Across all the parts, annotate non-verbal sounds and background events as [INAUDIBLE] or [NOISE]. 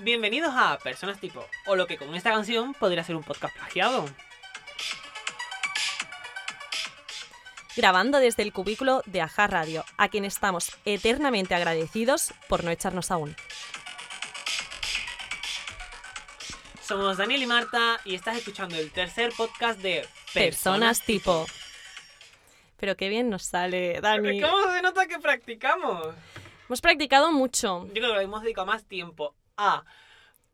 Bienvenidos a Personas Tipo, o lo que con esta canción podría ser un podcast plagiado. Grabando desde el cubículo de Aja Radio, a quien estamos eternamente agradecidos por no echarnos aún. Somos Daniel y Marta y estás escuchando el tercer podcast de Personas tipo. Pero qué bien nos sale, Dani. ¿Cómo se nota que practicamos? Hemos practicado mucho. Yo creo que hemos dedicado más tiempo a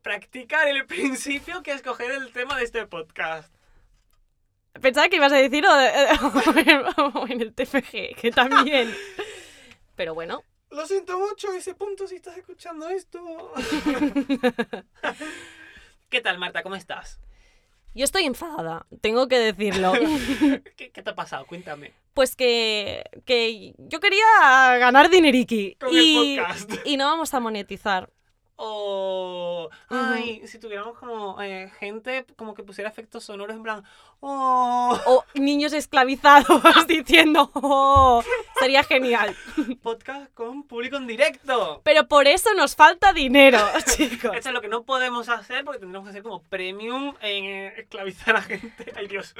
practicar el [LAUGHS] principio que escoger el tema de este podcast. Pensaba que ibas a decir o, o [LAUGHS] en el TFG, que también. Pero bueno, Lo siento mucho, ese punto si estás escuchando esto. [LAUGHS] ¿Qué tal, Marta? ¿Cómo estás? yo estoy enfadada, tengo que decirlo. ¿Qué, qué te ha pasado? Cuéntame. Pues que, que yo quería ganar dineriqui. Con y, el podcast. y no vamos a monetizar. O. Ay, si tuviéramos como eh, gente como que pusiera efectos sonoros en plan. Oh. O niños esclavizados [LAUGHS] [LAUGHS] diciendo, "Oh", sería genial. [LAUGHS] Podcast con público en directo. Pero por eso nos falta dinero, chicos. Eso es lo que no podemos hacer porque tendremos que hacer como premium en eh, esclavizar a gente. Ay, Dios.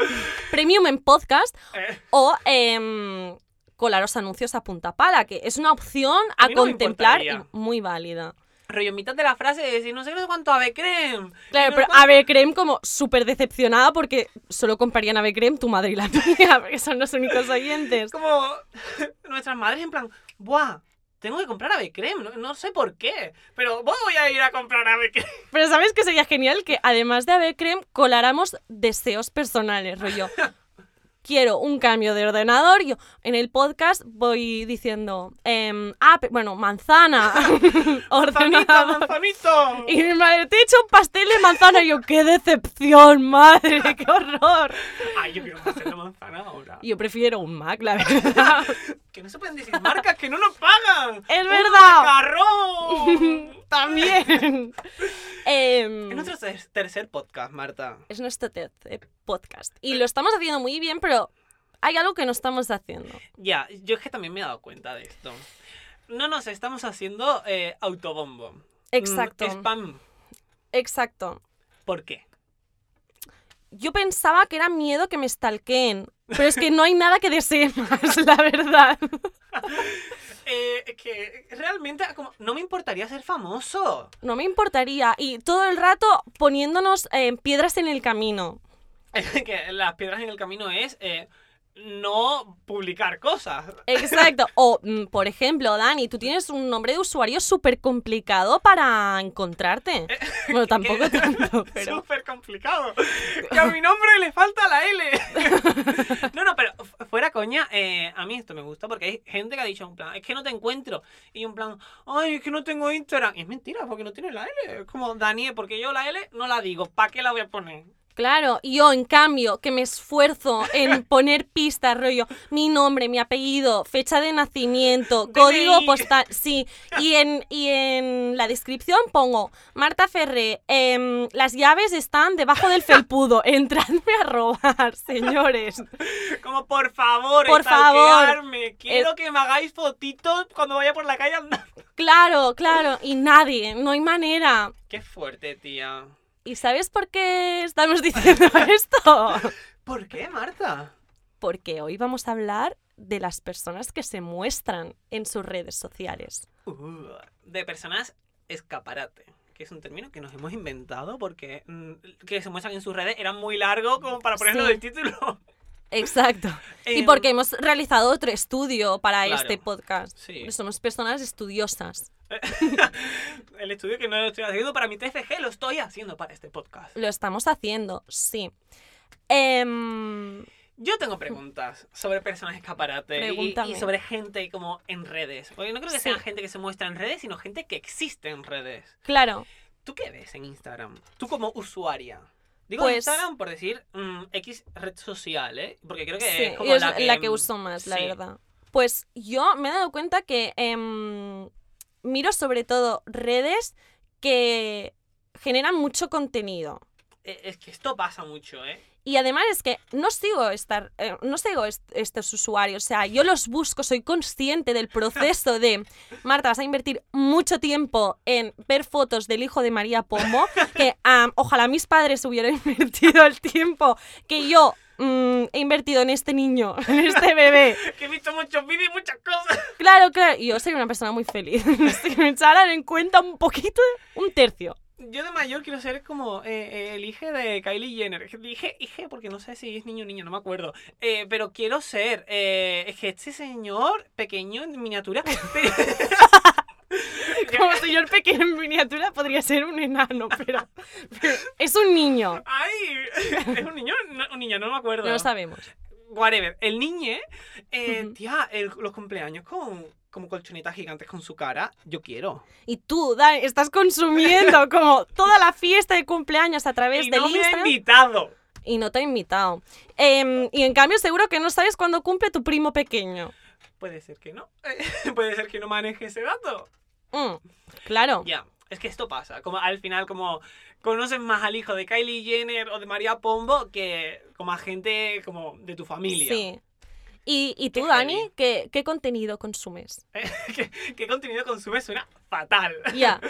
Premium en podcast Eh, o em, colaros anuncios a punta pala, que es una opción A no contemplar y muy válida. Rollo, mitad de la frase de decir no sé cuánto ave creme. Claro, No pero cuánto- Ave Creme como súper decepcionada porque solo comprarían Ave Creme tu madre y la [LAUGHS] mía, porque son los únicos oyentes. como [LAUGHS] nuestras madres en plan, ¡buah! Tengo que comprar ave creme, no, no sé por qué, pero voy a ir a comprar ave creme. [LAUGHS] Pero ¿sabes qué sería genial? Que además de Ave Creme coláramos deseos personales, rollo. Quiero un cambio de ordenador. Yo en el podcast voy diciendo, em, ah, bueno, manzana, [LAUGHS] ¡Manzanita, ordenador. manzanito! Y mi madre, te he hecho un pastel de manzana. Y yo, qué decepción, madre, qué horror. Ay, yo quiero un pastel de manzana ahora. Yo prefiero un Mac, la [LAUGHS] verdad. Que no se pueden decir marcas que no nos pagan. [LAUGHS] Es ¡Un verdad. macarrón! [LAUGHS] También. [LAUGHS] Em, Es nuestro ter- tercer podcast, Marta. es nuestro tercer podcast. Y lo estamos haciendo muy bien, pero hay algo que no estamos haciendo. Ya, yo es que también me he dado cuenta de esto. No nos estamos haciendo eh, autobombo. Mm, Exacto. spam. Exacto. ¿Por qué? Yo pensaba que era miedo que me stalkeen, pero es que no hay nada que desee más, [LAUGHS] la verdad. [LAUGHS] Eh, que realmente como, no me importaría ser famoso. No me importaría. Y todo el rato poniéndonos eh, piedras en el camino. [LAUGHS] que las piedras en el camino es eh, no publicar cosas. Exacto. [LAUGHS] O, mm, por ejemplo, Dani, tú tienes un nombre de usuario súper complicado para encontrarte. [LAUGHS] Bueno, tampoco tanto, [LAUGHS] pero... Súper complicado. Que a mi nombre le falta la L. no, no, pero fu- fuera coña, eh, a mí esto me gusta porque hay gente que ha dicho en plan, es que no te encuentro. Y un plan, ay, es que no tengo Instagram. Y es mentira, porque no tiene la L. Es como, Daniel, porque yo la L no la digo. ¿Para qué la voy a poner? Claro, yo en cambio que me esfuerzo en [LAUGHS] poner pistas, rollo, mi nombre, mi apellido, fecha de nacimiento, código DNI. postal, sí, y en, y en la descripción pongo, Marta Ferré, em, las llaves están debajo del felpudo, [LAUGHS] entradme a robar, señores. Como, por favor, Por favor. stalkearme. Quiero que me hagáis fotitos cuando vaya por la calle andando. Claro, claro, y nadie, no hay manera. Qué fuerte, tía. ¿Y sabes por qué estamos [LAUGHS] diciendo esto? ¿Por qué, Marta? Porque hoy vamos a hablar de las personas que se muestran en sus redes sociales. Uh, de personas escaparate. Que es un término que nos hemos inventado porque mm, que se muestran en sus redes era muy largo como para ponerlo Sí. del título. Exacto. [LAUGHS] Y porque hemos realizado otro estudio para Claro. este podcast. Sí. Somos personas estudiosas. [LAUGHS] El estudio que no lo estoy haciendo para mi TFG lo estoy haciendo para este podcast. Lo estamos haciendo, sí. Em, Yo tengo preguntas sobre personas escaparate y, sobre gente como en redes. Porque no creo que Sí. sean gente que se muestra en redes, sino gente que existe en redes. claro, ¿Tú qué ves en Instagram? Tú como usuaria. Digo Pues- Instagram por decir mm, X red social, ¿eh? Porque creo que sí, es como es la que, la que uso más, la verdad. Pues yo me he dado cuenta que em, miro sobre todo redes que generan mucho contenido. Eh, Es que esto pasa mucho, ¿eh? Y además es que no sigo, estar, eh, no sigo est- estos usuarios, o sea, yo los busco, soy consciente del proceso de, [LAUGHS] Marta, vas a invertir mucho tiempo en ver fotos del hijo de María Pombo, que ojalá mis padres hubieran [LAUGHS] invertido el tiempo que yo mm, he invertido en este niño, [LAUGHS] en este bebé. Que he visto muchos vídeos y muchas cosas. Claro, claro, y yo soy una persona muy feliz. si me echaran en cuenta un poquito, un tercio. Yo de mayor quiero ser como eh, eh, el hijo de Kylie Jenner. Dije hijo porque no sé si es niño o niña, no me acuerdo. Eh, pero quiero ser. es que este señor pequeño en miniatura. [LAUGHS] Como señor pequeño en miniatura podría ser un enano, pero, pero es un niño. ¡Ay! ¿Es un niño? No, un niño, no me acuerdo. No lo sabemos. Whatever. El niñe, eh, tía, el- los cumpleaños con como colchonetas gigantes con su cara, yo quiero. Y tú, Dani, estás consumiendo [LAUGHS] como toda la fiesta de cumpleaños a través Y del no me ha invitado. y no te ha invitado. Em, y en cambio seguro que no sabes cuándo cumple tu primo pequeño. Puede ser que no. [LAUGHS] Puede ser que no maneje ese dato. Mm, claro. Ya, es que esto pasa. Como al final, como conoces más al hijo de Kylie Jenner o de María Pombo que como a gente como de tu familia. Sí. Y, y tú, Qué Dani. ¿qué, qué contenido consumes? [LAUGHS] ¿Qué, qué contenido consumes? Suena fatal. Ya. [LAUGHS]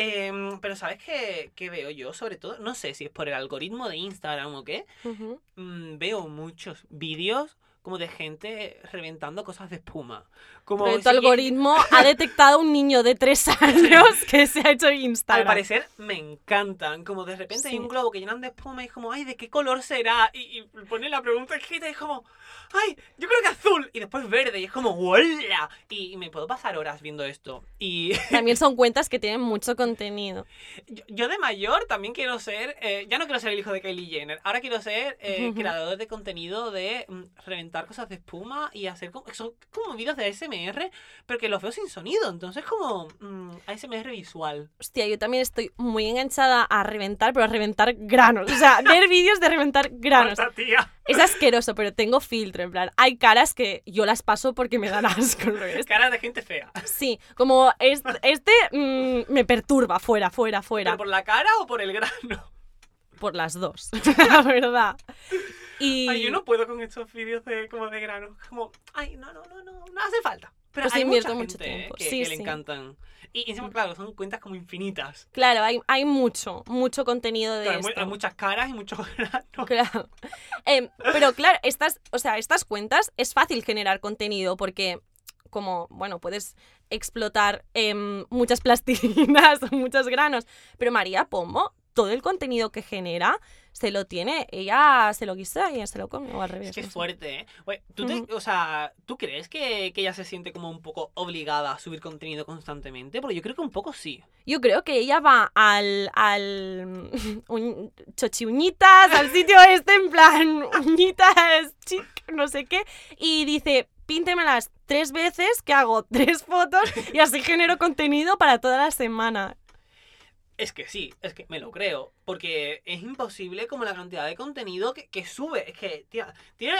Em, pero ¿sabes qué, qué veo yo? Sobre todo, no sé si es por el algoritmo de Instagram o qué, mm, veo muchos vídeos como de gente reventando cosas de espuma. Como Pero tu algoritmo ha detectado un niño de tres [LAUGHS] años que se ha hecho Al Instagram. parecer me encantan. Como de repente hay un globo que llenan de espuma y es como, ay, ¿de qué color será? Y, y pone la pregunta escrita y es como, ay, yo creo que azul. Y después verde y es como, ¡hola! Y, y me puedo pasar horas viendo esto. Y [LAUGHS] También son cuentas que tienen mucho contenido. yo, yo de mayor también quiero ser, eh, ya no quiero ser el hijo de Kylie Jenner, ahora quiero ser eh, creador de contenido de mm, reventar cosas de espuma y hacer como, son como vídeos de ASMR, pero que los veo sin sonido. Entonces como mm, ASMR visual. Hostia, yo también estoy muy enganchada a reventar, pero a reventar granos. O sea, [LAUGHS] ver vídeos de reventar granos. Tía. Es asqueroso, pero tengo filtro. En plan, hay caras que yo las paso porque me dan asco. ¿no? Es- Cara de gente fea. Sí, como es- este mm, me perturba, fuera, fuera, fuera. ¿Pero por la cara o por el grano? Por las dos, [LAUGHS] la verdad. Y Ay, yo no puedo con estos vídeos de como de grano. Como, ay, no, no, no, no, no hace falta. Pero Pues hay invierto mucha mucho gente, eh, tiempo. que, Sí, que le sí. encantan. Y y encima, claro, son cuentas como infinitas. Claro, hay, hay mucho, mucho contenido de Claro, esto. hay muchas caras y muchos [LAUGHS] granos. Claro. Em, pero claro, estas, o sea, estas cuentas es fácil generar contenido porque como, bueno, puedes explotar em, muchas [LAUGHS] plastilinas, muchos granos. Pero María Pombo, todo el contenido que genera, se lo tiene, ella se lo guisa y ella se lo come, o al revés. Es que es fuerte, ¿eh? Oye, ¿tú, te- o sea, ¿tú crees que, que ella se siente como un poco obligada a subir contenido constantemente? Porque yo creo que un poco sí. Yo creo que ella va al, al [LAUGHS] un- chochi uñitas, al sitio este en plan [LAUGHS] uñitas, chic, no sé qué, y dice, píntemelas tres veces, que hago tres fotos y así genero contenido para toda la semana. Es que sí, es que me lo creo. Porque es imposible como la cantidad de contenido que, que sube. Es que, tía, tiene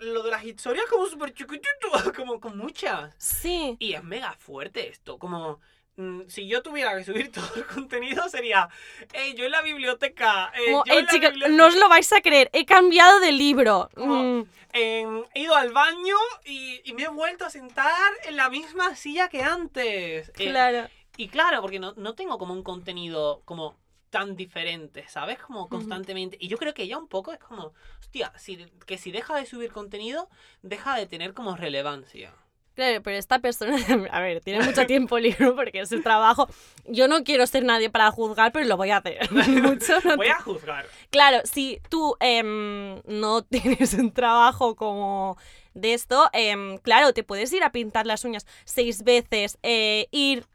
lo de las historias como súper chiquitito, [LAUGHS] como con muchas. Sí, Y es mega fuerte esto. Como mm, si yo tuviera que subir [LAUGHS] todo el contenido sería, "Ey, yo en la biblioteca. eh, yo eh, en la biblioteca, no os lo vais a creer, he cambiado de libro. Mm, em, he ido al baño y, y me he vuelto a sentar en la misma silla que antes. Eh, claro. Y claro, porque no, no tengo como un contenido como tan diferente, ¿sabes? Como constantemente. Y yo creo que ella un poco es como, hostia, si, que si deja de subir contenido, deja de tener como relevancia. Claro, pero esta persona, [LAUGHS] a ver, tiene mucho tiempo libre porque es su trabajo. Yo no quiero ser nadie para juzgar, pero lo voy a hacer. [LAUGHS] Mucho no Voy a juzgar. Claro, si tú em, no [LAUGHS] tienes un trabajo como de esto, em, claro, te puedes ir a pintar las uñas seis veces, eh, ir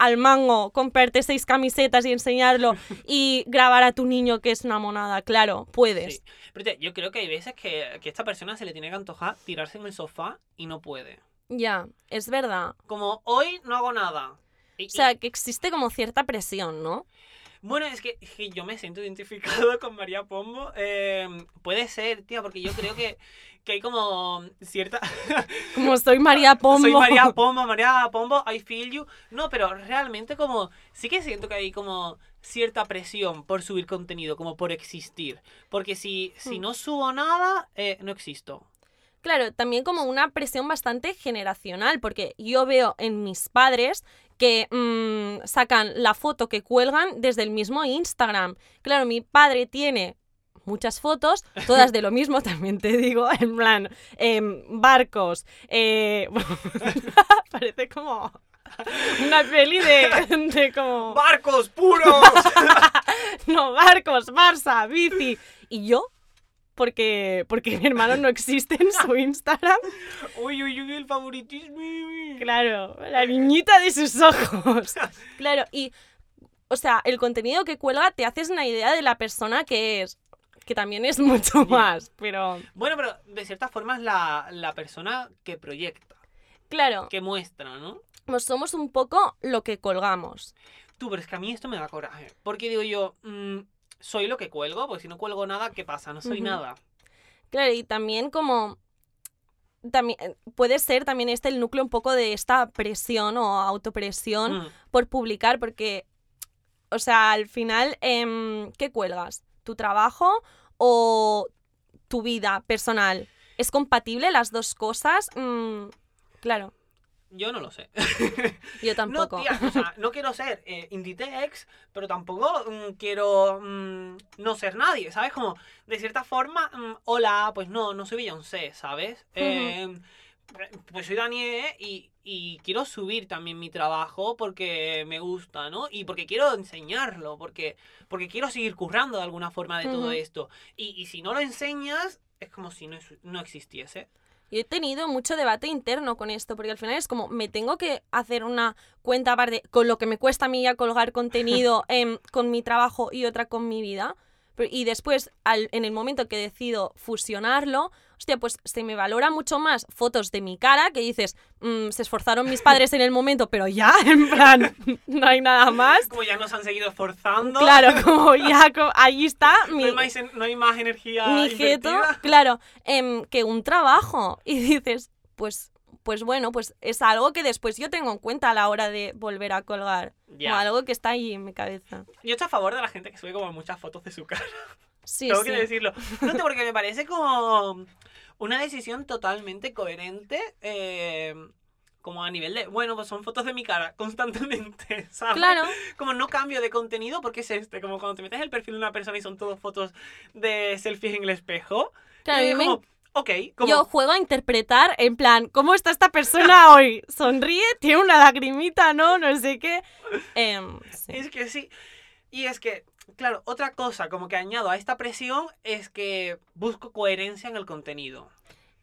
al mango, comprarte seis camisetas y enseñarlo y grabar a tu niño que es una monada, claro, puedes. Sí. Pero tía, yo creo que hay veces que, que a esta persona se le tiene que antojar tirarse en el sofá y no puede. Ya, es verdad. Como hoy no hago nada. Y- O sea, que existe como cierta presión, ¿no? Bueno, es que, es que yo me siento identificado con María Pombo. Eh, puede ser, tía, porque yo creo que, que hay como cierta... [LAUGHS] Como soy María [LAUGHS] Pombo. Soy María Pombo, María Pombo, I feel you. No, pero realmente como... Sí que siento que hay como cierta presión por subir contenido, como por existir. Porque si, si Hmm. no subo nada, eh, no existo. Claro, también como una presión bastante generacional, porque yo veo en mis padres que mm, sacan la foto que cuelgan desde el mismo Instagram. Claro, mi padre tiene muchas fotos, todas de lo mismo, [LAUGHS] también te digo, en plan, em, barcos, eh, [LAUGHS] parece como una peli de, de como... ¡Barcos puros! [LAUGHS] No, barcos, Barça, bici. Y yo, porque, porque mi hermano no existe en su Instagram. uy, uy, uy, el favoritismo. Claro, la niñita de sus ojos. Claro, y, o sea, el contenido que cuelga te haces una idea de la persona que es. Que también es mucho más, pero. Bueno, pero de cierta forma es la, la persona que proyecta, Claro, que muestra, ¿no? pues somos un poco lo que colgamos. Tú, pero es que a mí esto me da coraje. Porque digo yo, mm, soy lo que cuelgo, porque si no cuelgo nada, ¿qué pasa? No soy nada. Claro, y también como. También, puede ser también este el núcleo un poco de esta presión o autopresión Mm. por publicar, porque, o sea, al final, em, ¿qué cuelgas? ¿Tu trabajo o tu vida personal? ¿Es compatible las dos cosas? Mm, claro, Yo no lo sé. [LAUGHS] yo tampoco. No, tía, o sea, no quiero ser eh, Inditex, pero tampoco mm, quiero mm, no ser nadie, ¿sabes? Como, de cierta forma, mm, hola, pues no, no soy Beyoncé, ¿sabes? Eh, pues soy Daniel y, y quiero subir también mi trabajo porque me gusta, ¿no? Y porque quiero enseñarlo, porque, porque quiero seguir currando de alguna forma de todo esto. Y, y si no lo enseñas, es como si no, no existiese. Yo he tenido mucho debate interno con esto, porque al final es como, me tengo que hacer una cuenta aparte con lo que me cuesta a mí ya colgar contenido [LAUGHS] con mi trabajo y otra con mi vida. Y después, al- en el momento que decido fusionarlo, hostia, pues se me valora mucho más fotos de mi cara, que dices, "Mm, se esforzaron mis padres en el momento, pero ya, [LAUGHS] en plan, no hay nada más. Como ya nos han seguido esforzando. Claro, como ya, ahí está [LAUGHS] mi, No hay más, en- no hay más energía. mi jeto, invertida. claro, em, que un trabajo. Y dices, pues, pues bueno, pues es algo que después yo tengo en cuenta a la hora de volver a colgar. Ya. O algo que está ahí en mi cabeza. Yo estoy a favor de la gente que sube como muchas fotos de su cara. Sí, Tengo sí. que decirlo. No, te- porque me parece como una decisión totalmente coherente. eh, como a nivel de, bueno, pues son fotos de mi cara constantemente, [LAUGHS] ¿sabes? Claro, Como no cambio de contenido porque es este, como cuando te metes en el perfil de una persona y son todas fotos de selfies en el espejo. claro, y me como, ok, como, Yo juego a interpretar en plan, ¿cómo está esta persona [LAUGHS] hoy? ¿Sonríe? ¿Tiene una lagrimita? ¿No? No sé qué. Em, sí. Es que sí. Y es que, claro, otra cosa como que añado a esta presión es que busco coherencia en el contenido.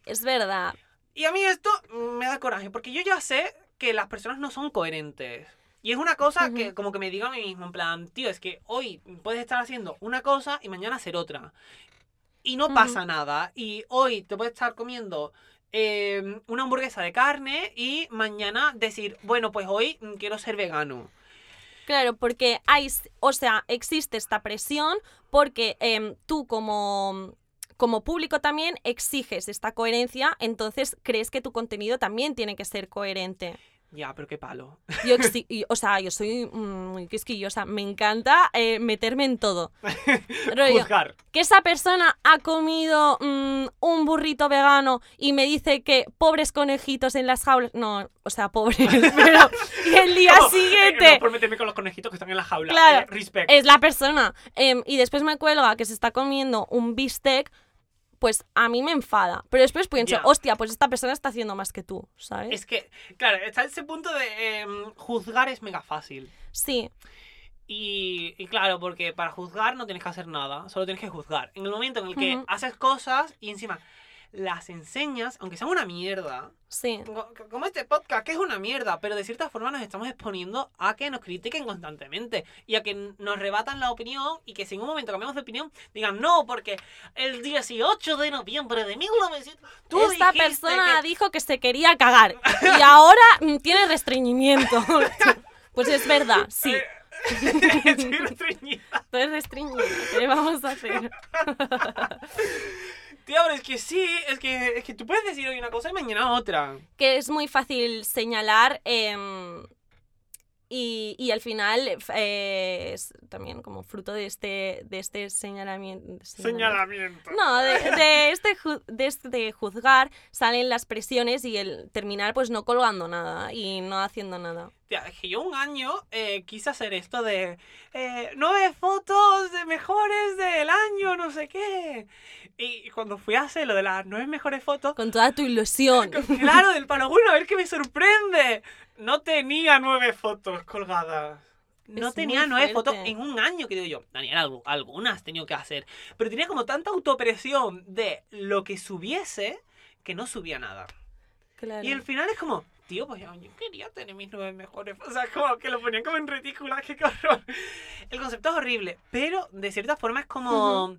Es verdad. Y a mí esto me da coraje, porque yo ya sé que las personas no son coherentes. Y es una cosa que Ujú. como que me digo a mí mismo, en plan, tío, es que hoy puedes estar haciendo una cosa y mañana hacer otra. Y no pasa nada. Y hoy te puedes estar comiendo eh, una hamburguesa de carne y mañana decir, bueno, pues hoy mm, quiero ser vegano. Claro, porque hay, o sea, existe esta presión porque em, tú como, como público también exiges esta coherencia, entonces crees que tu contenido también tiene que ser coherente. Ya, pero qué palo. [LAUGHS] Yo, o sea, yo soy mm, muy quisquillosa, me encanta eh, meterme en todo. [LAUGHS] Rollo, Juzgar. que esa persona ha comido mm, un burrito vegano y me dice que pobres conejitos en las jaulas. No, o sea, pobres, [LAUGHS] pero. Y el día Como, eh, siguiente. no por meterme con los conejitos que están en la jaula. Claro. Eh, respect. es la persona. em, y después me cuelga que se está comiendo un bistec, pues a mí me enfada. Pero después pienso, Ya. hostia, pues esta persona está haciendo más que tú, ¿sabes? Es que, claro, está ese punto de em, juzgar es mega fácil. Sí, Y, y claro, porque para juzgar no tienes que hacer nada, solo tienes que juzgar. En el momento en el que haces cosas y encima las enseñas, aunque sean una mierda, sí. co- como este podcast, que es una mierda, pero de cierta forma nos estamos exponiendo a que nos critiquen constantemente y a que nos rebatan la opinión y que si en un momento cambiamos de opinión digan no, porque el 18 de noviembre de 1900 tú Esta persona que- dijo que se quería cagar y ahora mm, tiene restreñimiento. [LAUGHS] [LAUGHS] pues es verdad, sí. Eh, [LAUGHS] Estoy restreñida. Eres restringida. ¿Qué vamos a hacer? Tío, pero es que sí, es que, es que tú puedes decir hoy una cosa y mañana otra. Que es muy fácil señalar em, y, y al final eh, es también como fruto de este, de este señalamiento. Señalamiento. No, de, de este, ju- de este juzgar salen las presiones y el terminar pues no colgando nada y no haciendo nada. Que yo un año eh, quise hacer esto de eh, nueve fotos de mejores del año, no sé qué. Y cuando fui a hacer lo de las nueve mejores fotos, Con toda tu ilusión. [LAUGHS] claro, del palo bueno, a ver qué me sorprende. No tenía nueve fotos colgadas. No Es tenía nueve fotos en un año que digo yo. Daniel, algu- algunas tenido que hacer. Pero tenía como tanta autopresión de lo que subiese que no subía nada. Claro. Y al final es como, tío, pues yo yo quería tener mis nueve mejores. O sea, como que lo ponían como en ridícula, qué cabrón. El concepto es horrible, pero de cierta forma es como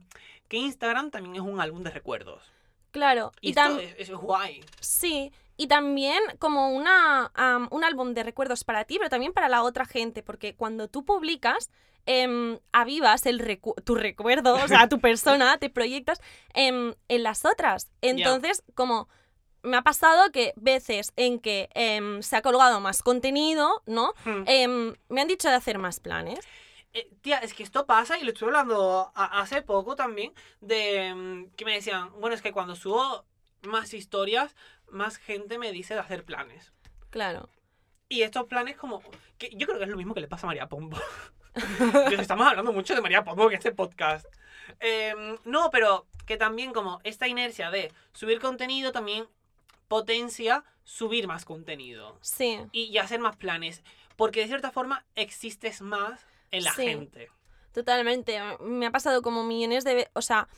que Instagram también es un álbum de recuerdos. Claro. Y, Y, esto tam- es, es guay. Sí, y también como una, un álbum de recuerdos para ti, pero también para la otra gente, porque cuando tú publicas, em, avivas el recu- tu recuerdo, o sea, tu [LAUGHS] persona, te proyectas em, en las otras. Entonces, como me ha pasado que veces en que em, se ha colgado más contenido, ¿no? Hmm. Em, me han dicho de hacer más planes. Eh, tía, es que esto pasa y lo estuve hablando a- hace poco también de mm, que me decían, bueno, es que cuando subo más historias, más gente me dice de hacer planes. Claro. Y estos planes como... que yo creo que es lo mismo que le pasa a María Pombo. [LAUGHS] Estamos hablando mucho de María Pombo en este podcast. Em, no, pero que también como esta inercia de subir contenido también potencia subir más contenido. Sí. Y, y hacer más planes. Porque de cierta forma existes más en la Sí. gente. Totalmente. Me ha pasado como millones de... ve- O sea,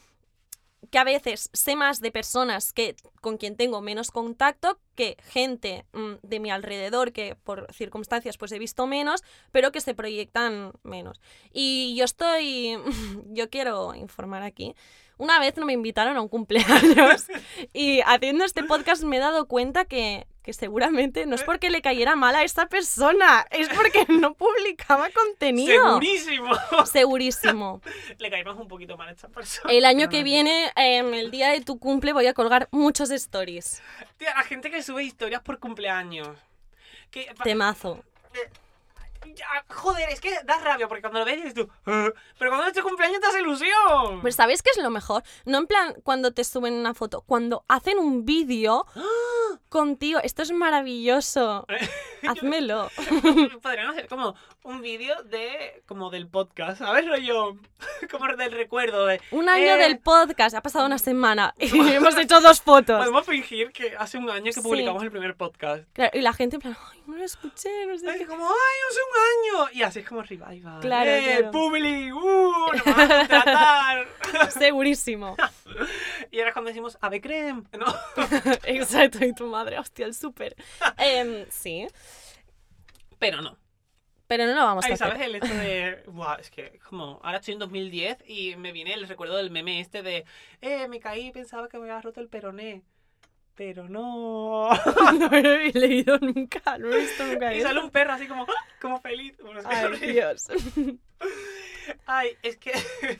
que a veces sé más de personas que con quien tengo menos contacto que gente mm, de mi alrededor que por circunstancias pues he visto menos, pero que se proyectan menos. Y yo estoy... [LAUGHS] Yo quiero informar aquí. Una vez no me invitaron a un cumpleaños [LAUGHS] y haciendo este podcast me he dado cuenta que, que seguramente no es porque le cayera mal a esa persona, es porque no publicaba contenido. ¡Segurísimo! Segurísimo. [LAUGHS] Le caemos un poquito mal a esta persona. El año que viene, em, el día de tu cumple, voy a colgar muchos stories. Tía, la gente que sube historias por cumpleaños. Que, Temazo. Joder, es que da rabia porque cuando lo ves dices tú. "Ah", Pero cuando es tu cumpleaños te hace ilusión. Pues ¿sabes qué es lo mejor? No en plan cuando te suben una foto, cuando hacen un vídeo contigo. Esto es maravilloso. [LAUGHS] Házmelo. [LAUGHS] Podrían hacer como un vídeo de. como del podcast, ¿sabes? Rollo. [LAUGHS] como del recuerdo de. Un año Eh, del podcast, ha pasado una semana y [LAUGHS] [LAUGHS] hemos hecho dos fotos. Podemos fingir que hace un año que Sí. publicamos el primer podcast. Claro, y la gente en plan, ay, no lo escuché, no sé Es qué. como, ¡ay, hace un año! Y así es como revival. Claro, ¡Eh, claro. Publi! ¡Uh! ¡Nos van a contratar! Segurísimo. y ahora es cuando decimos, ¡Ave creme! ¿No? Exacto, y tu madre, hostia, el súper. Em, sí, Pero no. Pero no lo vamos a Ay, hacer. ¿sabes? El hecho de. Buah, es que como ahora estoy en 2010 y me viene el recuerdo del meme este de. Eh, me caí y pensaba que me había roto el peroné. Pero no. [LAUGHS] No lo he leído nunca, no he visto nunca y eso. sale un perro así como. como feliz. Bueno, es que Ay. Dios. [LAUGHS] Ay, es que. [LAUGHS]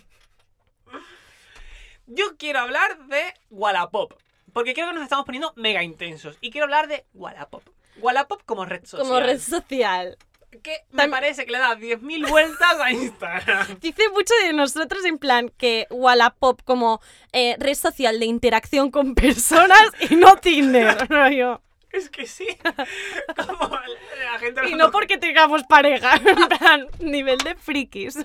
Yo quiero hablar de Wallapop. Porque creo que nos estamos poniendo mega intensos. Y quiero hablar de Wallapop. Wallapop como red social. Como red social. Que me parece que le da 10.000 vueltas a Instagram. [LAUGHS] Dice mucho de nosotros en plan que Wallapop como eh, red social de interacción con personas y no Tinder, [LAUGHS] rollo. Es que sí. [LAUGHS] Como la gente Y no porque tengamos pareja, en plan, nivel de frikis.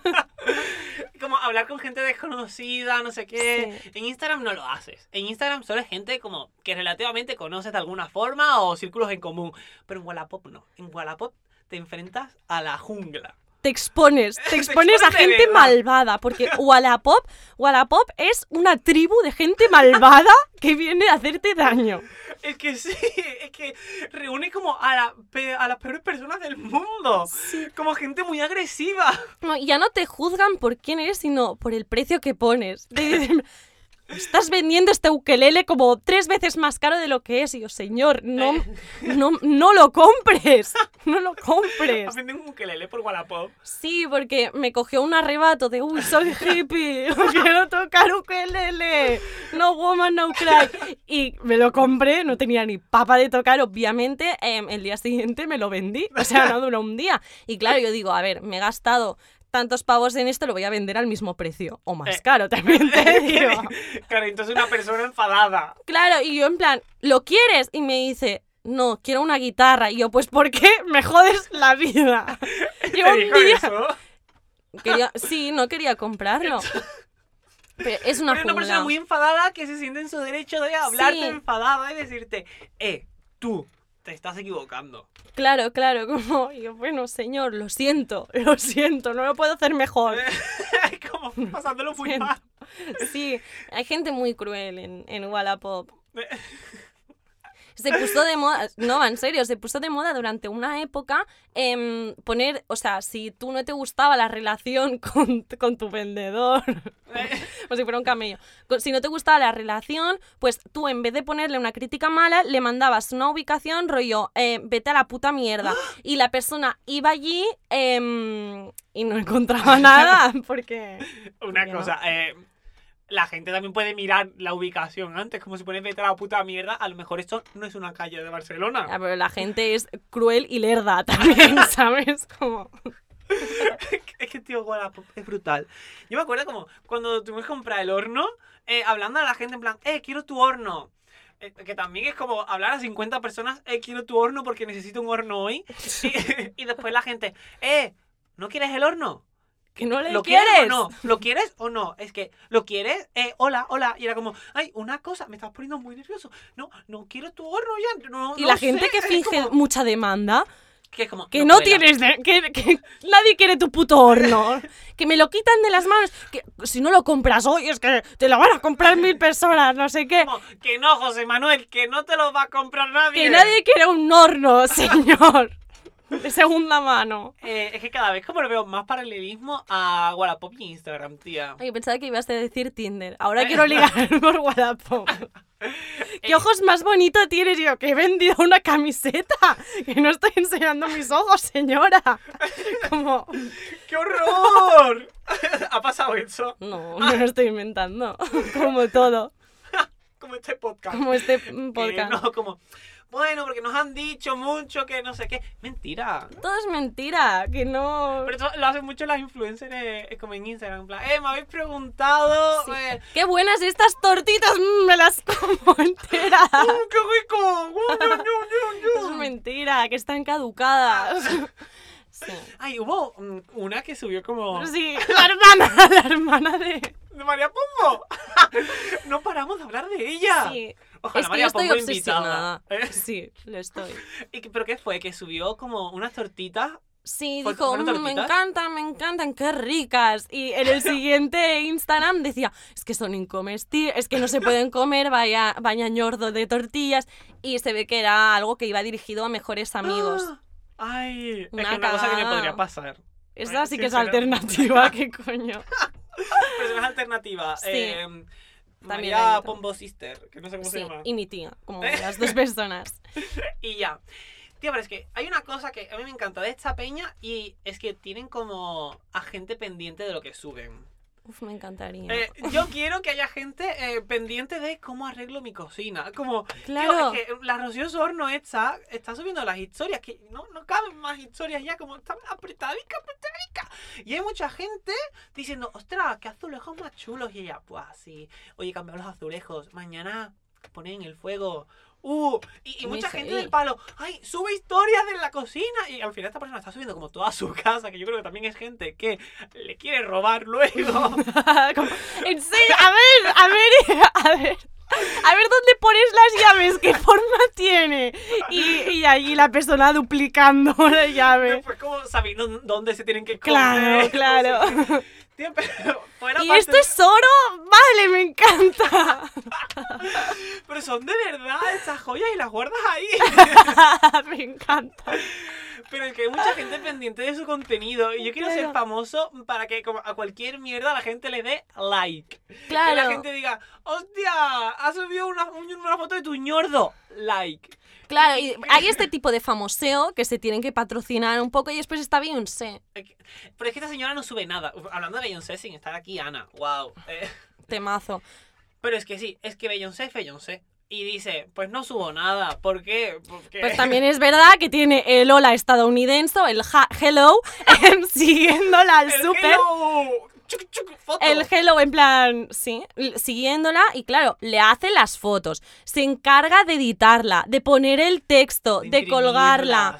Como hablar con gente desconocida, no sé qué. Sí. En Instagram no lo haces. En Instagram solo es gente como que relativamente conoces de alguna forma o círculos en común. Pero en Wallapop no. En Wallapop te enfrentas a la jungla. Te expones, te [LAUGHS] expones a gente malvada, porque Wallapop, Wallapop es una tribu de gente malvada [LAUGHS] que viene a hacerte daño. Es que sí, [LAUGHS] es que reúne como a, la pe- a las peores personas del mundo. Como gente muy agresiva. No, y ya no te juzgan por quién eres, sino por el precio que pones. Estás vendiendo este ukelele como tres veces más caro de lo que es. Y yo, señor, no, no, no lo compres. No lo compres. Venden un ukelele por Wallapop. Sí, porque me cogió un arrebato de, uy, soy hippie, quiero tocar ukelele. No woman, no cry. Y me lo compré, no tenía ni papa de tocar, obviamente. em, el día siguiente me lo vendí. O sea, no duró un día. Y claro, yo digo, a ver, me he gastado tantos pavos en esto, lo voy a vender al mismo precio. O más Eh. caro, también te [LAUGHS] digo. claro, entonces una persona enfadada. Claro, y yo en plan, ¿lo quieres? Y me dice, no, quiero una guitarra. Y yo, pues, ¿por qué [LAUGHS] me jodes la vida? [LAUGHS] Yo ¿Te un día... eso? Quería, sí, no quería comprarlo. Pero es una Pero es una persona muy enfadada que se siente en su derecho de hablarte Sí. enfadada y decirte, eh, tú te estás equivocando. Claro, claro, [LAUGHS] como, y yo, bueno, señor, lo siento, [LAUGHS] lo siento, no lo puedo hacer mejor. [LAUGHS] como pasándolo muy mal. Sí, hay gente muy cruel en, en Wallapop. Se puso de moda, no, en serio, se puso de moda durante una época em, poner, o sea, si tú no te gustaba la relación [LAUGHS] con, con tu vendedor, [LAUGHS] como si fuera un camello, si no te gustaba la relación, pues tú en vez de ponerle una crítica mala, le mandabas una ubicación rollo, eh, vete a la puta mierda. [GASPS] Y la persona iba allí em, y no encontraba nada, [LAUGHS] porque... Una porque no. cosa, eh, la gente también puede mirar la ubicación antes, como si pones vete a la puta mierda, a lo mejor esto no es una calle de Barcelona. Pero la gente es cruel y lerda [LAUGHS] también, ¿sabes? Como... [LAUGHS] es que, tío, Wallapop es brutal. Yo me acuerdo como cuando tuvimos que comprar el horno, eh, hablando a la gente en plan, eh, quiero tu horno. Eh, que también es como hablar a 50 personas, eh, quiero tu horno porque necesito un horno hoy. [LAUGHS] Y, y después la gente, eh, ¿no quieres el horno? Que no le ¿Lo quieres. quieres o no? ¿Lo quieres o no? Es que, ¿lo quieres? Eh, hola, hola. Y era como, ay, una cosa, me estás poniendo muy nervioso. No, no quiero tu horno ya. No, Y no la gente sé". que finge como- mucha demanda, que es como, que no, tienes, de- que, que nadie quiere tu puto horno, que me lo quitan de las manos, que si no lo compras hoy es que te lo van a comprar mil personas, no sé qué. Como, que no, José Manuel, que no te lo va a comprar nadie. Que nadie quiere un horno, [LAUGHS] señor, de segunda mano. Eh, es que cada vez como lo veo más paralelismo a Wallapop y Instagram, tía. Ay, pensaba que ibas a decir Tinder. Ahora quiero ligar [LAUGHS] por Wallapop. [LAUGHS] ¿Qué ojos más bonitos tienes? Yo, que he vendido una camiseta. [LAUGHS] Que no estoy enseñando mis ojos, señora. Como, ¡Qué horror! ¿Ha pasado eso? no, no lo estoy inventando. Como todo. Como este podcast. Como este podcast. no, como, bueno, porque nos han dicho mucho que no sé qué. Mentira. Todo es mentira. Que no. Pero eso lo hacen mucho las influencers eh, como en Instagram. En plan, eh, me habéis preguntado. Sí. eh, ¡Qué buenas estas tortitas! mm, Me las como [LAUGHS] enteras. ¡Uh, qué rico! ¡Uh, ñu, ñu, ñu! Es mentira, que están caducadas. [LAUGHS] Sí. Ay, hubo una que subió como. Sí, la hermana, [LAUGHS] la hermana de. ¡De María Pombo! [LAUGHS] no paramos de hablar de ella. Sí. Ojalá Es que María yo estoy Pombo obsesionada. ¿Eh? [LAUGHS] Sí, lo estoy. ¿Y qué- ¿Pero qué fue? ¿Que subió como unas tortitas? Sí, ¿Fue- dijo, "Mm, me encantan, me encantan, qué ricas. Y en el siguiente Instagram decía, es que son incomestibles, es que no se pueden comer, vaya, vaya ñordo de tortillas. Y se ve que era algo que iba dirigido a mejores amigos. [GASPS] Ay, es que una cosa que me podría pasar. Esa sí que [LAUGHS] [LAUGHS] es alternativa, qué coño. Personas alternativas. Sí. Eh, También María. Pombo Sister, que no sé cómo se Sí, llama. y mi tía, como [LAUGHS] las dos personas. Y ya. Tío, pero es que hay una cosa que a mí me encanta de esta peña y es que tienen como a gente pendiente de lo que suben. Uf, me encantaría. Eh, yo quiero que haya gente eh, pendiente de cómo arreglo mi cocina. Como, Claro. tío, es que la Rocío Sorno está, está subiendo las historias, que no, no caben más historias ya, como están apretadica, apretadica. Y hay mucha gente diciendo, ostras, qué azulejos más chulos. Y ella, pues sí, oye, cambiar los azulejos, mañana ponen el fuego. Uh, y, mucha gente del palo, ay, sube historias de la cocina. Y al final esta persona está subiendo como toda su [LAUGHS] casa, que yo creo que también es gente que le quiere robar luego. [LAUGHS] Como, en serio, a ver, a ver, [LAUGHS] a ver. A ver dónde pones las llaves, qué forma tiene. Y, y allí la persona duplicando la llave. Después como sabiendo dónde se tienen que comer. Claro, claro. Tío, pero [LAUGHS] fuera ¿Y parte esto es oro? Vale, me encanta. [LAUGHS] Pero son de verdad estas joyas y las guardas ahí. [LAUGHS] Me encanta. Pero es que hay mucha gente pendiente de su contenido. Y yo quiero ser famoso para que como a cualquier mierda la gente le dé like. Claro. Que la gente diga, hostia, has subido una, un- una foto de tu ñordo. Like. Claro, y hay este tipo de famoseo que se tienen que patrocinar un poco y después está Beyoncé. Pero es que esta señora no sube nada. Hablando de Beyoncé sin estar aquí, Ana. Wow. Eh, Temazo. pero es que sí, es que Beyoncé es Beyoncé. Y dice, pues no subo nada. ¿Por qué? Porque... Pues también es verdad que tiene el hola estadounidense, el ja- hello, [LAUGHS] em, siguiéndola al súper. Hello. Chuc, chuc, foto. El hello en plan, sí, siguiéndola y claro, le hace las fotos, se encarga de editarla, de poner el texto, de, colgarla.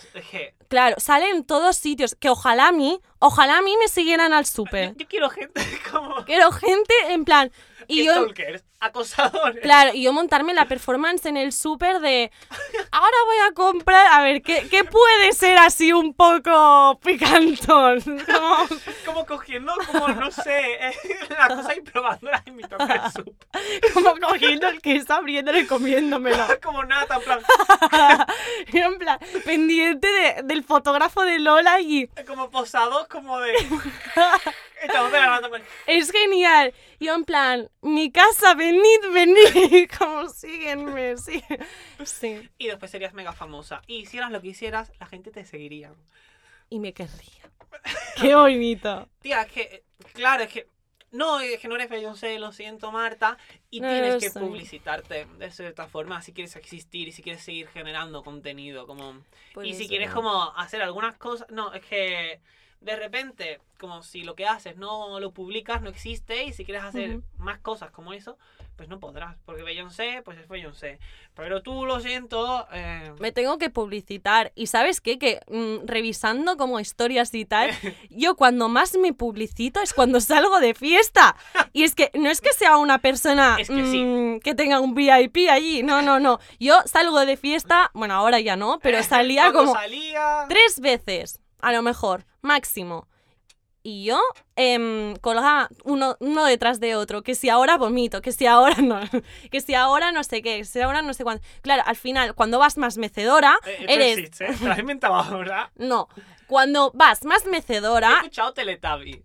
Claro, sale en todos sitios, que ojalá a mí, ojalá a mí me siguieran al yo, súper. yo quiero gente [LAUGHS] como... Quiero gente en plan, y yo, stalkers, acosadores. claro, y yo montarme la performance en el súper de, ahora voy a comprar, a ver, ¿qué, qué puede ser así un poco picantón? [LAUGHS] Como- Como cogiendo, como no sé, eh, [LAUGHS] la cosa y probándola en mi toque de soup. como cogiendo el queso, abriéndolo y comiéndomelo. [LAUGHS] Como nada, en plan, Y en plan, pendiente de- del fotógrafo de Lola y como posados, como de. Estamos en plan, es genial. Yo en plan, mi casa, venid, venid. [LAUGHS] Como síguenme, sí. Sí. Y después serías mega famosa. Y hicieras lo que hicieras, la gente te seguiría. Y me querría. Qué bonito. Tía, es que, claro, es que. No, es que no eres Beyoncé, lo siento, Marta. Y No tienes que soy. publicitarte de cierta forma si quieres existir y si quieres seguir generando contenido. Como... Por y si quieres como hacer algunas cosas, no, es que de repente, como si lo que haces no lo publicas, no existe, y si quieres hacer más cosas como eso, pues no podrás, porque Beyoncé, pues es Beyoncé. Pero tú, lo siento, eh, Me tengo que publicitar. Y sabes qué? Que mm, revisando como historias y tal, [LAUGHS] yo cuando más me publicito es cuando salgo de fiesta. Y es que no es que sea una persona Es que sí. mm, que tenga un VIP allí. No, no, no. Yo salgo de fiesta, bueno, ahora ya no, pero [LAUGHS] salía como salía... tres veces, a lo mejor, máximo. Y yo em, colgaba uno, uno detrás de otro, que si ahora vomito, que si ahora no, [LAUGHS] que si ahora no sé qué, que si ahora no sé cuánto. Claro, al final, cuando vas más mecedora, Eh, esto eres... ¿eh? Te has inventado ahora. No, cuando vas más He mecedora, escuchado Teletubby.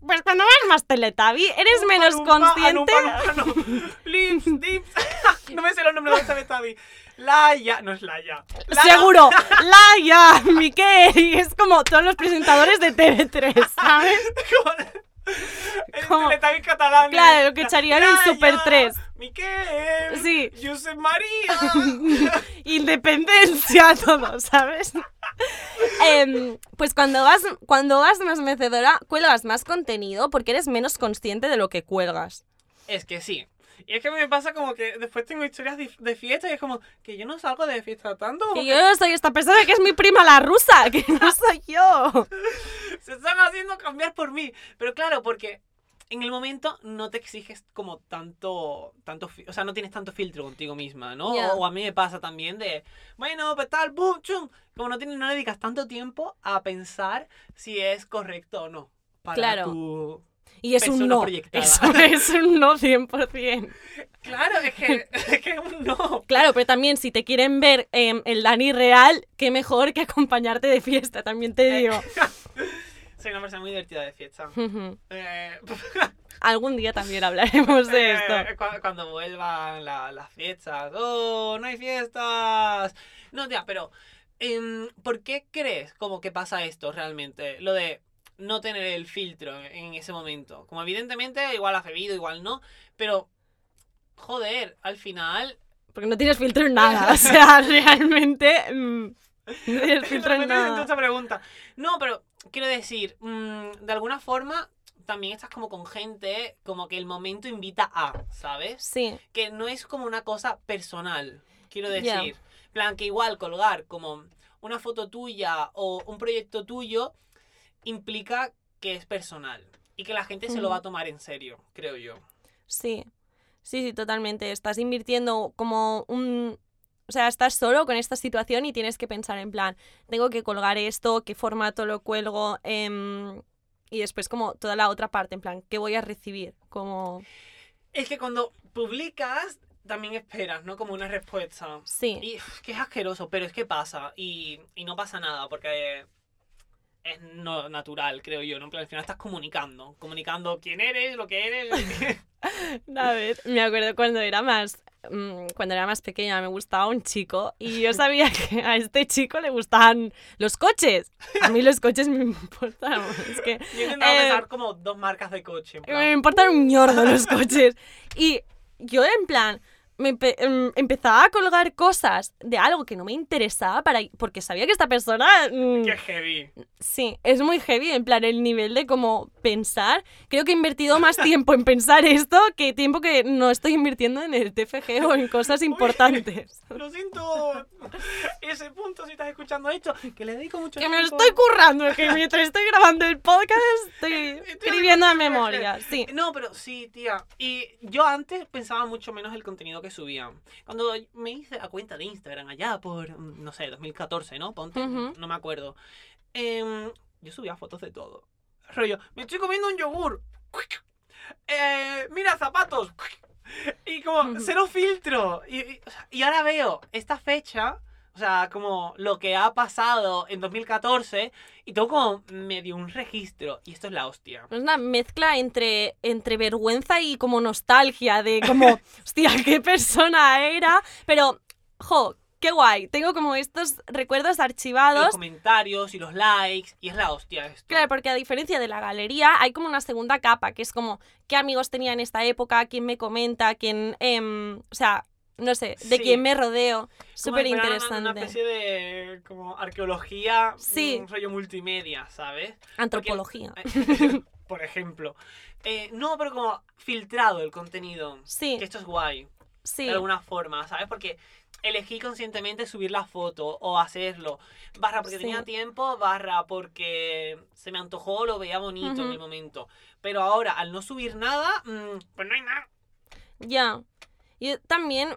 pues cuando vas más teletabi, eres menos consciente. [LAUGHS] no. Me sé los nombres de Teletubby. Laia, no es Laia. La- Seguro, [LAUGHS] Laia, Miquel, y es como todos los presentadores de TV3, ¿sabes? Como- El Como- Teletubby catalán. Claro, lo que echarían en Super 3. Miquel. Sí. Josep María. [LAUGHS] Independencia, todo, ¿sabes? Em, pues cuando vas, cuando vas más mecedora, cuelgas más contenido porque eres menos consciente de lo que cuelgas. es que sí. Y es que me pasa como que después tengo historias de, fiesta y es como que yo no salgo de fiesta tanto. Que yo soy esta persona que es mi prima la rusa, [LAUGHS] que no soy yo. [LAUGHS] Se están haciendo cambiar por mí. Pero claro, porque en el momento no te exiges como tanto, tanto, o sea, no tienes tanto filtro contigo misma, ¿no? O a mí me pasa también de, bueno, pues tal, boom, chum. Como no, tienes, no dedicas tanto tiempo a pensar si es correcto o no. Para Claro. tu... Y es un no. Eso es un no 100%. Claro, es que [LAUGHS] es que un no. Claro, pero también si te quieren ver em, el Dani real, qué mejor que acompañarte de fiesta, también te digo. [LAUGHS] Soy una persona muy divertida de fiesta. Eh, [LAUGHS] Algún día también hablaremos de esto. Eh, cu- cuando vuelvan la- las fiestas. ¡Oh, no hay fiestas! No, tía, pero em, ¿por qué crees como que pasa esto realmente? Lo de no tener el filtro en ese momento. Como evidentemente igual has bebido, igual no, pero joder, al final... Porque no tienes filtro en [LAUGHS] nada. O sea, realmente. mm, no tienes filtro en nada. esta pregunta. No, pero quiero decir, mm, de alguna forma también estás como con gente, como que el momento invita a, ¿sabes? Sí, que no es como una cosa personal, quiero decir. plan, que igual colgar como una foto tuya o un proyecto tuyo implica que es personal y que la gente se lo va a tomar en serio, creo yo. sí. Sí, sí, totalmente. Estás invirtiendo como un. O sea, estás solo con esta situación y tienes que pensar en plan, tengo que colgar esto, qué formato lo cuelgo, em, y después como toda la otra parte, en plan, ¿qué voy a recibir? Como... Es que cuando publicas, también esperas, ¿no? Como una respuesta. Sí. Y que es asqueroso, pero es que pasa. Y, y no pasa nada, porque es no natural, creo yo, ¿no? Plan, al final estás comunicando. Comunicando quién eres, lo que eres. [LAUGHS] Ver, me acuerdo cuando era más mm, cuando era más pequeña me gustaba un chico y yo sabía que a este chico le gustaban los coches. A mí los coches me importan, es que Yo intentaba Eh, pensar como dos marcas de coche. me importan un ñordo los coches. Y yo en plan me empe- em, empezaba a colgar cosas de algo que no me interesaba para porque sabía que esta persona mm, Qué heavy. Sí, es muy heavy, en plan, el nivel de como pensar. Creo que he invertido más tiempo en pensar esto que tiempo que no estoy invirtiendo en el TFG o en cosas [LAUGHS] importantes. [LAUGHS] Lo siento. Ese punto, si estás escuchando esto, que le dedico mucho Que me tiempo. estoy currando, que mientras estoy grabando el podcast estoy [LAUGHS] escribiendo TFG. memoria. Sí. No, pero sí, tía. Y yo antes pensaba mucho menos el contenido que subía. Cuando me hice la cuenta de Instagram allá por, mm, no sé, 2014, ¿no? Ponte, no me acuerdo. Em, yo subía fotos de todo. Rollo, me estoy comiendo un yogur. Eh, mira, zapatos. Y como, cero filtro. Y, y ahora veo esta fecha, o sea, como lo que ha pasado en 2014, y tengo como medio un registro. Y esto es la hostia. Es una mezcla entre, entre vergüenza y como nostalgia de como, [LAUGHS] hostia, qué persona era. Pero, jo, qué guay. Tengo como estos recuerdos los archivados. comentarios y los likes, y es la hostia esto. Claro, porque a diferencia de la galería, hay como una segunda capa, que es como qué amigos tenía en esta época, quién me comenta, quién, em, o sea, no sé, de Sí. quién me rodeo. Súper fuera una- interesante. Una, especie de como arqueología, Sí. un rollo multimedia, ¿sabes? Antropología. [LAUGHS] Por ejemplo. Eh, no, pero como filtrado el contenido. Sí, Que esto es guay, sí. de alguna forma, ¿sabes? Porque elegí conscientemente subir la foto o hacerlo. Barra porque Sí. tenía tiempo, barra porque se me antojó, lo veía bonito en el momento. Pero ahora, al no subir nada, mm, pues no hay nada. Ya. Yo también,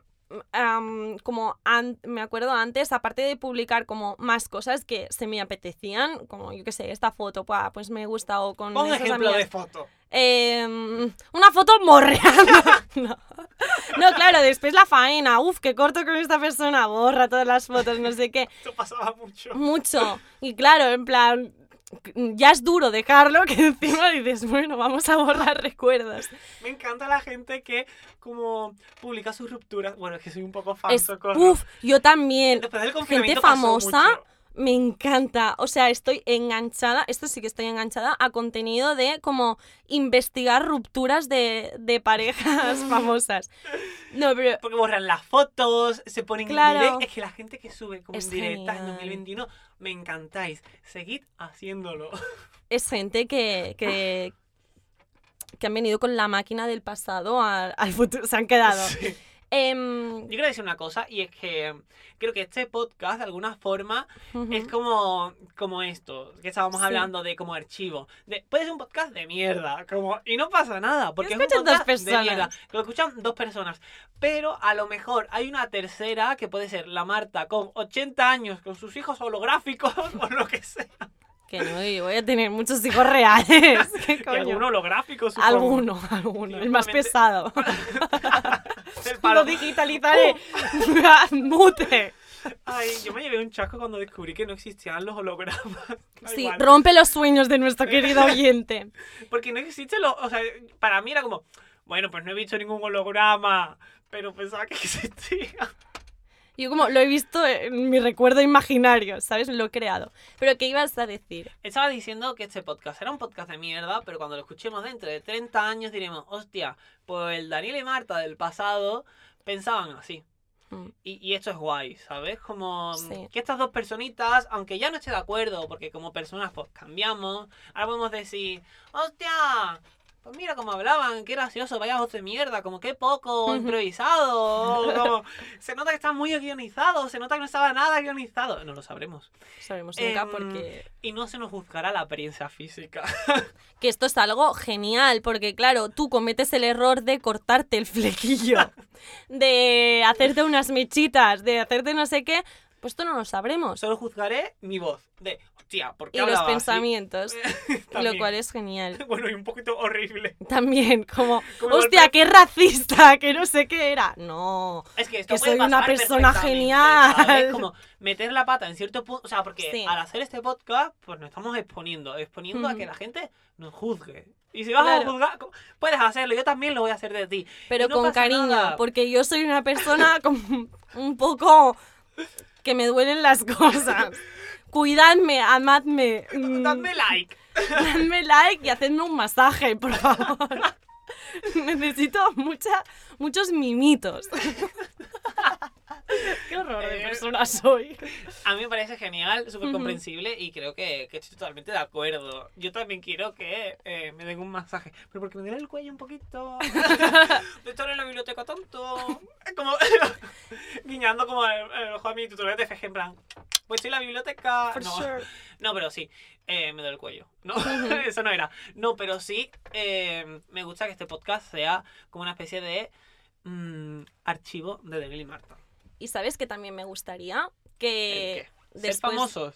am, como me acuerdo antes, aparte de publicar como más cosas que se me apetecían, como yo qué sé, esta foto, pues me gusta o con esas ejemplo amigas. de foto. Em, una foto morreando. [LAUGHS] no. No, claro, después la faena. Uf, qué corto con esta persona. Borra todas las fotos, no sé qué. Esto pasaba mucho. Mucho. Y claro, en plan, ya es duro dejarlo [LAUGHS] que encima dices, bueno, vamos a borrar [LAUGHS] recuerdos. Me encanta la gente que como publica sus rupturas. Bueno, es que soy un poco fan, Es, uf, yo también. Después del gente pasó famosa, mucho. Me encanta. O sea, estoy enganchada, esto sí que estoy enganchada a contenido de como investigar rupturas de, de parejas [LAUGHS] famosas. No, pero Porque borran las fotos, se ponen Claro. en direct. Es que la gente que sube como en directas en genial. 2021, me encantáis. Seguid haciéndolo. [LAUGHS] es gente que, que, que han venido con la máquina del pasado al, al futuro, se han quedado. Sí. Em, Yo quiero decir una cosa, y es que creo que este podcast, de alguna forma, ujú. es como, como esto, que estábamos Sí. hablando de como archivo. De, puede ser un podcast de mierda, como, y no pasa nada, porque es un escuchan dos podcast de personas. mierda. Lo escuchan dos personas. Pero a lo mejor hay una tercera que puede ser la Marta con 80 años, con sus hijos holográficos [LAUGHS] o lo que sea. Que no, yo voy a tener muchos hijos reales. [LAUGHS] ¿Qué Y coño? algún holográfico, supongo. Alguno, alguno. El más pesado. [LAUGHS] El Lo digitalizaré. [LAUGHS] Mute. Ay, yo me llevé un chasco cuando descubrí que no existían los hologramas. [LAUGHS] Sí, rompe los sueños de nuestro querido [LAUGHS] oyente. Porque no existe lo. O sea, para mí era como. Bueno, pues no he visto ningún holograma. Pero pensaba que existía. Yo como lo he visto en mi recuerdo imaginario, ¿sabes? Lo he creado. Pero ¿qué ibas a decir? Estaba diciendo que este podcast era un podcast de mierda, pero cuando lo escuchemos dentro de 30 años diremos, hostia, pues el Daniel y Marta del pasado pensaban así. Mm. Y, y esto es guay, ¿sabes? Como Sí. que estas dos personitas, aunque ya no esté de acuerdo, porque como personas pues cambiamos, ahora podemos decir, hostia, pues mira cómo hablaban, qué gracioso, vaya voz de mierda, como qué poco improvisado, [LAUGHS] como, se nota que está muy guionizado, se nota que no estaba nada guionizado, no lo sabremos. Sabemos nunca Em, porque... Y no se nos juzgará la apariencia física. [LAUGHS] Que esto es algo genial, porque claro, tú cometes el error de cortarte el flequillo, [LAUGHS] de hacerte unas mechitas, de hacerte no sé qué, Pues esto no lo sabremos. Solo juzgaré mi voz. De, hostia, ¿por qué Y los pensamientos. [LAUGHS] lo cual es genial. [LAUGHS] Bueno, y un poquito horrible. [LAUGHS] También, como, Como hostia, golpe- qué racista, que no sé qué era. No. Es que esto Que puede soy una persona genial. ¿sabes? Como meter la pata en cierto punto. O sea, porque Sí. al hacer este podcast, pues nos estamos exponiendo. Exponiendo a que la gente nos juzgue. Y si vas Claro. a juzgar, puedes hacerlo. Yo también lo voy a hacer de ti. Pero no con cariño, nada. porque yo soy una persona como un poco que me duelen las cosas. Cuidadme, amadme. mm, Dadme like. [LAUGHS] Dadme like y hacedme un masaje, por favor. [LAUGHS] Necesito mucha, muchos mimitos. [LAUGHS] [LAUGHS] Qué horror de Eh, persona soy. A mí me parece genial, súper comprensible y creo que, que estoy totalmente de acuerdo. Yo también quiero que eh, me den un masaje, pero porque me duele el cuello un poquito. [LAUGHS] de estar en la biblioteca tanto. Como [LAUGHS] guiñando como el, el ojo a mi tutorial de FG en plan. Pues estoy en la biblioteca. For no. sure. no, pero sí, eh, me duele el cuello. No, eso no era. No, pero sí, eh, me gusta que este podcast sea como una especie de mm, archivo de Daniel y Marta. Y sabes que también me gustaría ¿El que qué? Ser después, famosos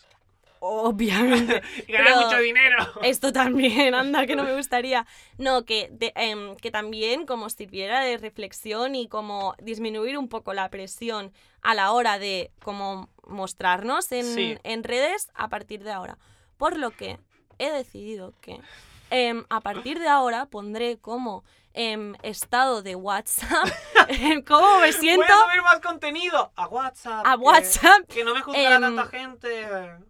obviamente, [LAUGHS] ganar mucho dinero. Esto también, [LAUGHS] anda, que no me gustaría. No, que, de- em, que también como sirviera de reflexión y como disminuir un poco la presión a la hora de como mostrarnos en, Sí. en redes a partir de ahora. Por lo que he decidido que em, a partir de ahora pondré como em, estado de WhatsApp [LAUGHS] em, cómo me siento Voy a subir más contenido a WhatsApp. a que- WhatsApp. Que, no me juzgará Em, tanta gente.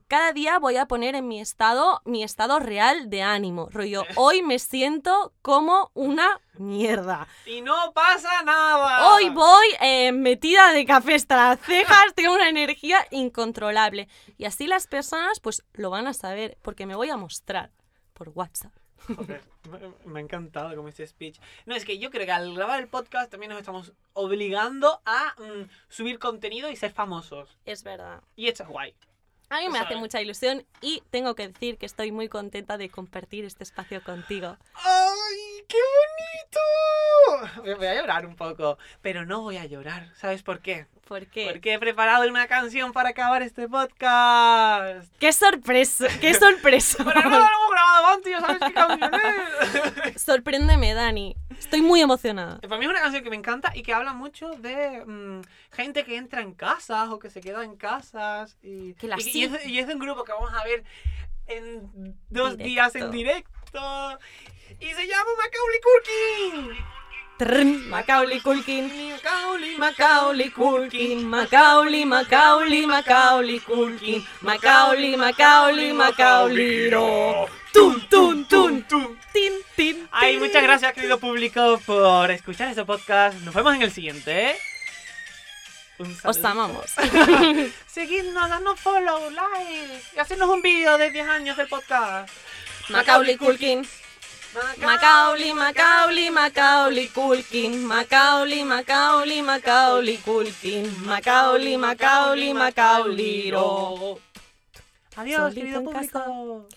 Cada día voy a poner en mi estado mi estado real de ánimo. Rollo, [LAUGHS] hoy me siento como una mierda. Y no pasa nada. Hoy voy eh, metida de café hasta las cejas, tengo una energía incontrolable. Y así las personas pues lo van a saber porque me voy a mostrar por WhatsApp. Joder, me, me ha encantado como este speech. No, es que yo creo que al grabar el podcast también nos estamos obligando a mm, subir contenido y ser famosos. Es verdad. Y esto es guay. A mí me hace mucha ilusión y tengo que decir que estoy muy contenta de compartir este espacio contigo. ¡Ay, qué bonito! Voy- Voy a llorar un poco, pero no voy a llorar. ¿Sabes por qué? ¿Por qué? Porque he preparado una canción para acabar este podcast. ¡Qué sorpresa! ¡Qué sorpresa! [LAUGHS] Pero no lo hemos grabado antes, sabes qué canción es. Sorpréndeme, Dani. Estoy muy emocionada. Para mí es una canción que me encanta y que habla mucho de mm, gente que entra en casas o que se queda en casas. Y, Que la y- y es, y es de un grupo que vamos a ver en dos Directo. días en directo. Y se llama Macaulay Culkin. Macaulay Culkin. Macaulay, Macaulay Culkin, Macaulay, Macaulay, Macaulay Culkin, Macaulay, Macaulay, Macaulay, ro. Tun, tun, tun, tum. tin, tin. Ay, muchas gracias, querido público, por escuchar este podcast. Nos vemos en el siguiente, Os amamos. [LAUGHS] Seguidnos, danos follow, like y hacernos un vídeo de 10 años del podcast. Macaulay Culkin. Macaulay, Macaulay, Macaulay Culkin, Macaulay, Macaulay, Macaulay Culkin, Macaulay, Macaulay, Macaulay, ro. Adiós, Solito querido público.